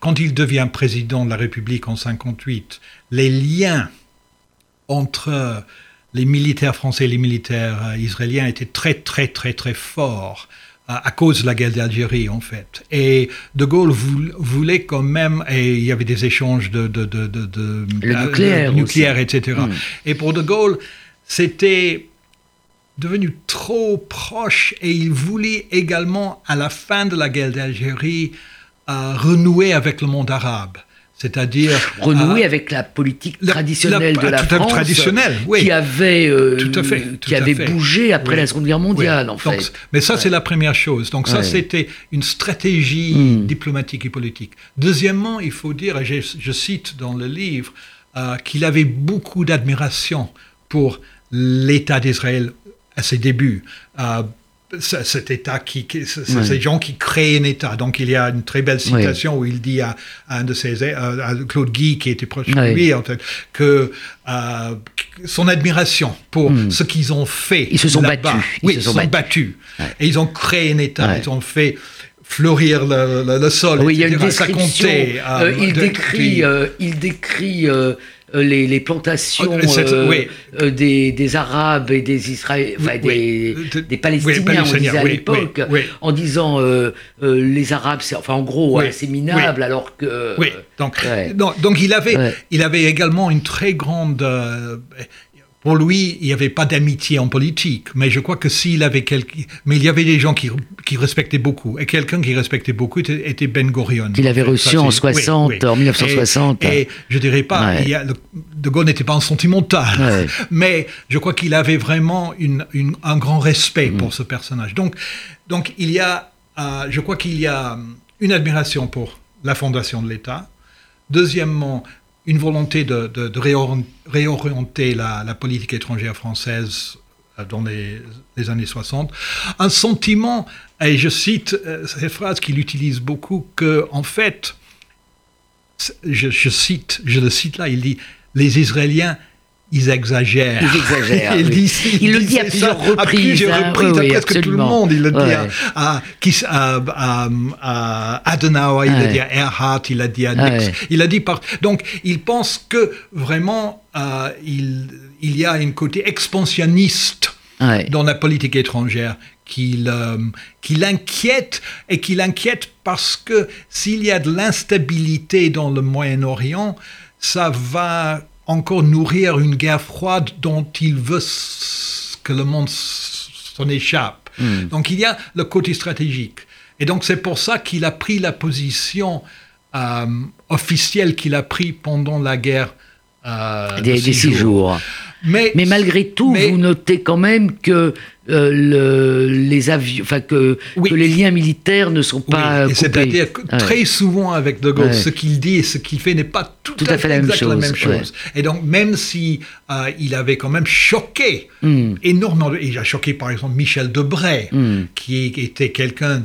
C: quand il devient président de la République en 58, les liens entre les militaires français et les militaires israéliens étaient très, très, très, très forts à, cause de la guerre d'Algérie, en fait. Et De Gaulle voulait quand même, et il y avait des échanges de, de, de, de,
B: nucléaire,
C: nucléaire etc. Hmm. Et pour De Gaulle, c'était devenu trop proche et il voulait également, à la fin de la guerre d'Algérie, euh, renouer avec le monde arabe. C'est-à-dire
B: renouer euh, avec la politique traditionnelle de la France,
C: traditionnelle, oui.
B: qui avait, euh, tout à fait, qui avait bougé après la Seconde Guerre mondiale, en fait.
C: mais ça, c'est la première chose. Donc ça, c'était une stratégie hmm. diplomatique et politique. Deuxièmement, il faut dire, et je, cite dans le livre, qu'il avait beaucoup d'admiration pour l'État d'Israël à ses débuts. Euh, cet État qui, ces gens qui créent un État. Donc il y a une très belle citation où il dit à, un de ses, à Claude Guy qui était proche de lui, en fait, que euh, son admiration pour hmm. ce qu'ils ont fait.
B: Ils se sont battus.
C: oui, ils se sont, battus. Et ils ont créé un État. Ils ont fait fleurir le, sol.
B: Oui, il y a une description. Euh, il, décrit, il décrit euh, les, plantations oh, euh, euh, des, Arabes et des Israéliens, des, Palestiniens, on disait à l'époque, en disant les Arabes, c'est, enfin en gros, c'est minable, alors que.
C: Oui, donc, donc, il, avait, il avait également une très grande pour lui, il n'y avait pas d'amitié en politique, mais je crois que s'il avait quelqu'un, mais il y avait des gens qui, qui respectaient beaucoup, et quelqu'un qui respectait beaucoup était, Ben Gurion.
B: Qu'il avait reçu en 60, en 1960.
C: Et, je dirais pas, De Gaulle n'était pas un sentimental, (laughs) mais je crois qu'il avait vraiment une, un grand respect pour mm. ce personnage. Donc, donc il y a, euh, je crois qu'il y a une admiration pour la fondation de l'État. Deuxièmement, une volonté de, réorienter la, politique étrangère française euh, dans les, années 60, un sentiment, et je cite euh, cette phrase qu'il utilise beaucoup, que en fait, je, cite, je le cite là, il dit, les Israéliens ils exagèrent.
B: Ils exagèrent. il, dit, il, le dit à plusieurs reprises. À plusieurs
C: hein. reprises, oui, presque tout le monde. Il le dit à, à, à, Adenauer, il l'a dit à Erhard, il l'a dit à Nix. Il a dit par... Donc, il pense que vraiment, euh, il, il y a un côté expansionniste dans la politique étrangère qui l'inquiète et qui l'inquiète parce que s'il y a de l'instabilité dans le Moyen-Orient, ça va encore nourrir une guerre froide dont il veut que le monde s'en échappe. Hmm. Donc il y a le côté stratégique. Et donc c'est pour ça qu'il a pris la position euh, officielle qu'il a pris pendant la guerre
B: euh, des, six, jours. Mais, Mais malgré tout, vous notez quand même que euh, le, les avions, enfin que, que, les liens militaires ne sont pas oui,
C: C'est-à-dire que très souvent avec De Gaulle, ce qu'il dit et ce qu'il fait n'est pas tout, à, fait, la même chose. Et donc même si euh, il avait quand même choqué hmm. énormément, il a choqué par exemple Michel Debray, hmm. qui était quelqu'un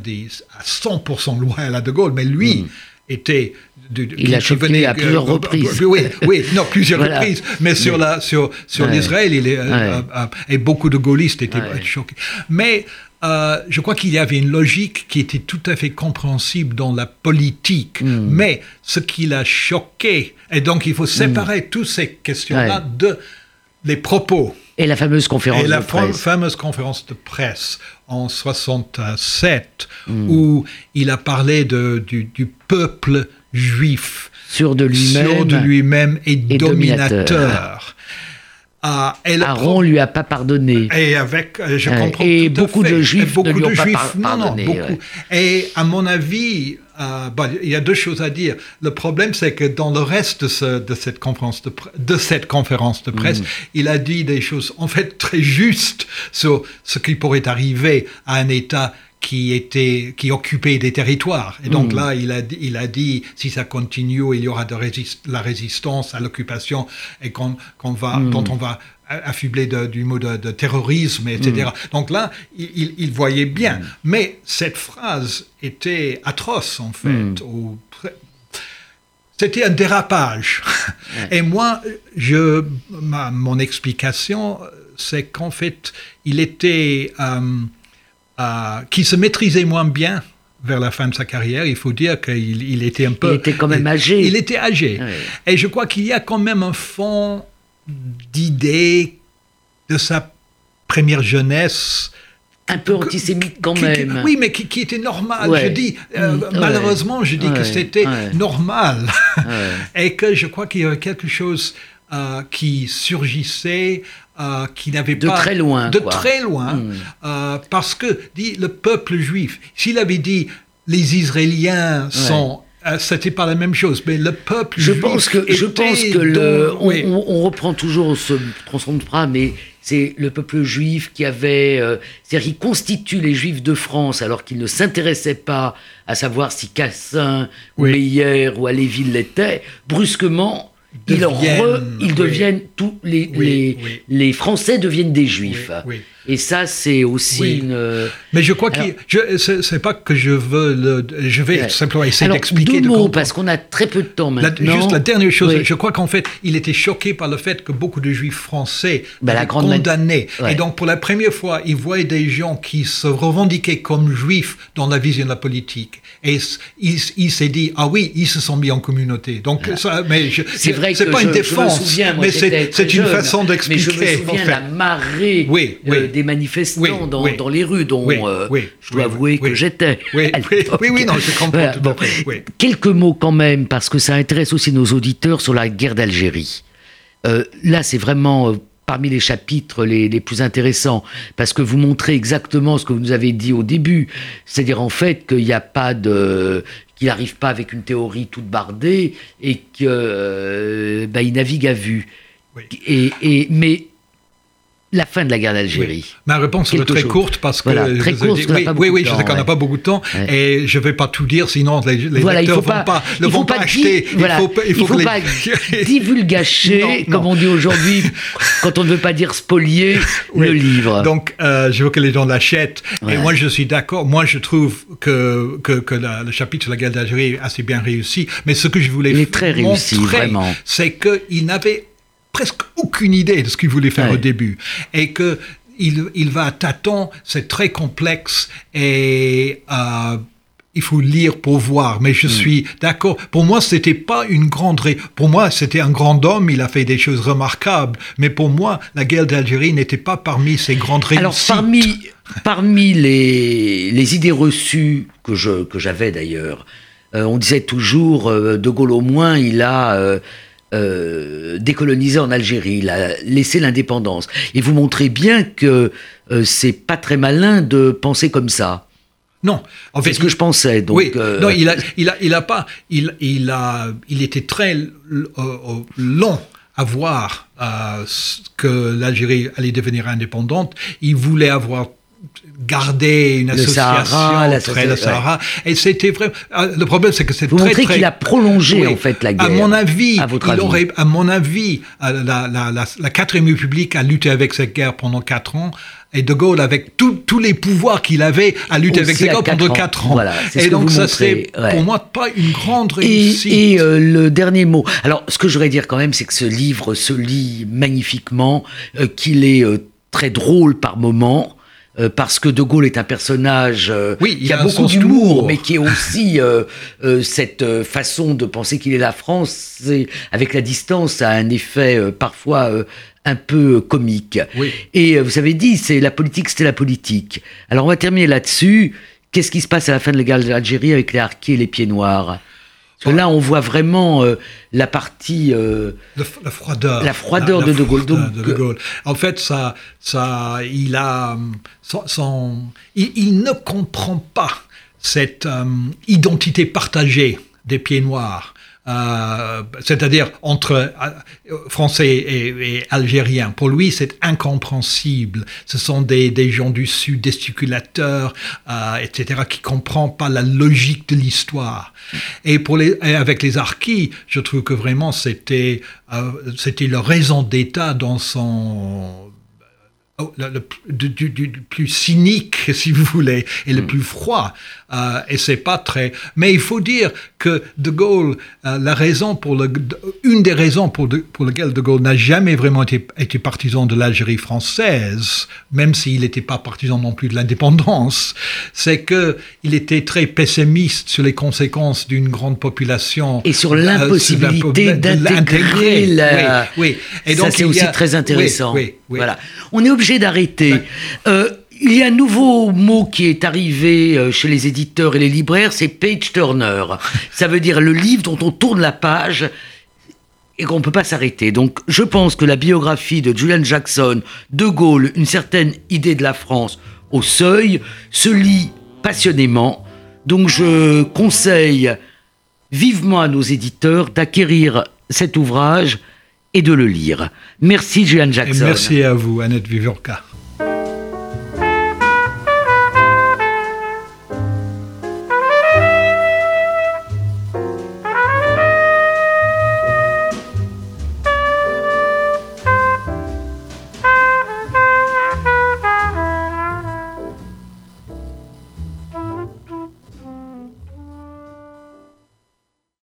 C: à 100% loin à De Gaulle, mais lui hmm. était
B: il a choqué à plusieurs euh, reprises.
C: Oui, oui, non, plusieurs (laughs) reprises. Mais sur la, sur, sur l'Israël, il est, euh, euh, et beaucoup de gaullistes étaient choqués. Mais je crois qu'il y avait une logique qui était tout à fait compréhensible dans la politique. Hmm. Mais ce qui l'a choqué, et donc il faut séparer toutes ces questions-là de les propos.
B: Et la fameuse conférence
C: et
B: de
C: la
B: presse.
C: fameuse conférence de presse en 67, hmm. où il a parlé de, du, du peuple juif,
B: sûr de lui-même,
C: et, dominateur.
B: Ah, Aaron lui a pas pardonné.
C: Et avec, euh, je comprends
B: Et
C: tout
B: beaucoup
C: à fait.
B: de juifs
C: beaucoup
B: ne lui
C: ont
B: pas pardonné.
C: Non, non, beaucoup. Et à mon avis, euh, il y a deux choses à dire. Le problème, c'est que dans le reste de, ce, de, cette, conférence de, de, cette conférence de presse, mm. il a dit des choses en fait très justes sur ce qui pourrait arriver à un État qui était qui occupait des territoires. Et donc hmm. là il a il a dit si ça continue il y aura de la résistance à l'occupation et qu'on va hmm. dont on va affubler du mot de, terrorisme etc hmm. donc là il, il, voyait bien. Mais cette phrase était atroce en fait c'était un dérapage. (laughs) Et moi je ma, mon explication c'est qu'en fait il était euh, qui se maîtrisait moins bien vers la fin de sa carrière. Il faut dire qu'il était un peu...
B: Il était quand même âgé.
C: Il, était âgé. Et je crois qu'il y a quand même un fond d'idées de sa première jeunesse
B: un peu antisémite quand même.
C: oui, mais qui, était normal. Je dis, euh, mm. malheureusement, je dis que c'était normal. (laughs) et que je crois qu'il y a quelque chose euh, qui surgissaient, euh, qui n'avaient
B: De
C: pas
B: très loin,
C: de
B: quoi.
C: très loin,
B: Hmm.
C: euh, parce que dit le peuple juif. S'il avait dit les Israéliens sont euh, c'était pas la même chose, mais le peuple
B: Je
C: juif
B: pense que, je pense que le, on,
C: oui.
B: on- on reprend toujours ce tronçon de bras, mais c'est le peuple juif qui avait, euh, c'est-à-dire qui constitue les juifs de France alors qu'ils ne s'intéressaient pas à savoir si Cassin ou. Meyer ou Aléville l'étaient, brusquement ils,
C: Deviennent,
B: re- ils
C: oui.
B: deviennent tous les,
C: Oui,
B: les,
C: oui.
B: les Français deviennent des juifs. Et ça, c'est aussi
C: Oui.
B: une. euh,
C: Mais je crois que c'est pas que je veux le, je vais
B: Ouais.
C: simplement essayer d'expliquer
B: deux
C: de
B: mots, parce qu'on a très peu de temps
C: La-
B: maintenant.
C: juste la dernière chose,
B: Oui.
C: je crois qu'en fait, il était choqué par le fait que beaucoup de juifs français
B: Ben,
C: étaient condamnés.
B: Ouais.
C: Et donc, pour la première fois, il voyait des gens qui se revendiquaient comme juifs dans la vision de la politique. Et il, il s'est dit, ah oui, ils se sont mis en communauté. Donc, ça, mais
B: C'est vrai que
C: pas
B: je,
C: une défense,
B: souviens, moi,
C: mais c'est une
B: jeune,
C: façon d'expliquer.
B: Mais je me
C: en
B: souviens
C: fait.
B: la marée
C: Oui,
B: euh,
C: oui.
B: des manifestants
C: Oui,
B: dans,
C: oui.
B: dans les rues, dont
C: Oui,
B: euh, je dois avouer que j'étais.
C: Oui, oui, non, je comprends tout à
B: bon. Quelques mots quand même, parce que ça intéresse aussi nos auditeurs sur la guerre d'Algérie. Euh, là, c'est vraiment euh, parmi les chapitres les, les plus intéressants, parce que vous montrez exactement ce que vous nous avez dit au début, c'est-à-dire en fait qu'il n'y a pas de qu'il n'arrive pas avec une théorie toute bardée et euh, bah, navigue à vue.
C: Oui.
B: Et, et mais la fin de la guerre d'Algérie.
C: Oui. Ma réponse
B: Quelque
C: très
B: chose.
C: courte parce que
B: Voilà, très courte, parce
C: oui, oui,
B: de
C: je sais qu'on n'a
B: ouais.
C: pas beaucoup de temps
B: Ouais.
C: et je vais pas tout dire, sinon les, les
B: Voilà,
C: lecteurs
B: faut
C: vont
B: pas,
C: ne vont pas acheter.
B: voilà,
C: il faut, il faut, les-
B: pas (laughs) divulgacher,
C: Non, non.
B: comme on dit aujourd'hui, (laughs) quand on ne veut pas dire spolier le livre.
C: Donc, euh, je veux que les gens l'achètent.
B: Ouais.
C: Et moi, je suis d'accord. Moi, je trouve que, que, que la- le chapitre sur la guerre d'Algérie est assez bien réussi. Mais ce que je voulais
B: Il est très
C: montrer, c'est qu'il n'avait presque aucune idée de ce qu'il voulait faire
B: Ouais.
C: au début. Et que il, il va à tâtons, c'est très complexe et euh, il faut lire pour voir. Mais je
B: Hmm.
C: suis d'accord. Pour moi, c'était pas une grande. ré- Pour moi, c'était un grand homme. Il a fait des choses remarquables. Mais pour moi, la guerre d'Algérie n'était pas parmi ses grandes réussites.
B: Alors, parmi, parmi les, les idées reçues que je que j'avais d'ailleurs, euh, on disait toujours euh, De Gaulle au moins, il a euh, décolonisé en Algérie, il a laissé l'indépendance. Et vous montrez bien que euh, c'est pas très malin de penser comme ça.
C: Non, en
B: C'est ce que je pensais. Donc,
C: oui,
B: euh,
C: non, il a, il a, il a pas, il, il a, il était très l- long à voir que l'Algérie allait devenir indépendante. Il voulait avoir gardé une
B: Le
C: association
B: Sahara, la
C: très le
B: ouais.
C: Sahara et c'était vraiment euh, le problème c'est que c'est
B: Vous
C: très
B: montrez
C: très
B: qu'il a prolongé, en fait, la
C: à
B: guerre,
C: mon avis
B: à votre
C: il
B: avis.
C: aurait à mon avis euh, la, la, la, la quatrième république a lutté avec cette guerre pendant quatre ans et De Gaulle, avec tout- tous les pouvoirs qu'il avait, a lutté avec cette
B: à
C: guerre
B: quatre
C: pendant
B: ans.
C: quatre ans.
B: Voilà, c'est ce
C: et donc, ça serait
B: ouais.
C: pour moi pas une grande
B: Et,
C: réussite.
B: et, euh, le dernier mot. Alors, ce que je voudrais dire quand même, c'est que ce livre se lit magnifiquement, euh, qu'il est euh, très drôle par moments. Euh, parce que De Gaulle est un personnage euh,
C: Oui,
B: qui
C: a
B: beaucoup d'humour, mais qui est aussi euh, euh, cette euh, façon de penser qu'il est la France, c'est- avec la distance, a un effet euh, parfois euh, un peu comique.
C: Oui.
B: Et euh, vous avez dit, c'est la politique, c'était la politique. Alors on va terminer là-dessus. Qu'est-ce qui se passe à la fin de la guerre d'Algérie avec les harkis et les pieds noirs? Parce que là, on voit vraiment euh, la partie. euh,
C: la froideur.
B: La froideur de De Gaulle.
C: froideur
B: Donc,
C: de De Gaulle. En fait, ça, ça, il a, son, son- il, il ne comprend pas cette euh, identité partagée des pieds noirs. Euh, c'est-à-dire entre euh, Français et, et Algériens. Pour lui, c'est incompréhensible. Ce sont des, des gens du Sud, gesticulateurs, euh, etc., qui ne comprennent pas la logique de l'histoire. Et, pour les, et avec les Harkis, je trouve que vraiment c'était euh, c'était le raison d'État dans son oh, le, du, du- du plus cynique, (laughs) si vous voulez, et le plus froid. Euh, et c'est pas très. Mais il faut dire que De Gaulle, euh, la raison pour le, une des raisons pour, de, pour lesquelles De Gaulle n'a jamais vraiment été, été partisan de l'Algérie française, même s'il n'était pas partisan non plus de l'indépendance, c'est que il était très pessimiste sur les conséquences d'une grande population
B: Et sur
C: euh,
B: l'impossibilité d'intégrer la-
C: Oui, oui. Et
B: ça,
C: donc,
B: c'est
C: il y
B: aussi
C: a-
B: très intéressant.
C: Oui, oui.
B: Voilà. On est obligé d'arrêter.
C: Ouais.
B: Euh, il y a un nouveau mot qui est arrivé euh, chez les éditeurs et les libraires, c'est page turner. Ça veut dire le livre dont on tourne la page. et qu'on ne peut pas s'arrêter. Donc je pense que la biographie de Julian Jackson, De Gaulle, une certaine idée de la France au seuil, se lit passionnément. Donc je conseille vivement à nos éditeurs d'acquérir cet ouvrage et de le lire. Merci Julian Jackson.
C: Et merci à vous, Annette Vivorca.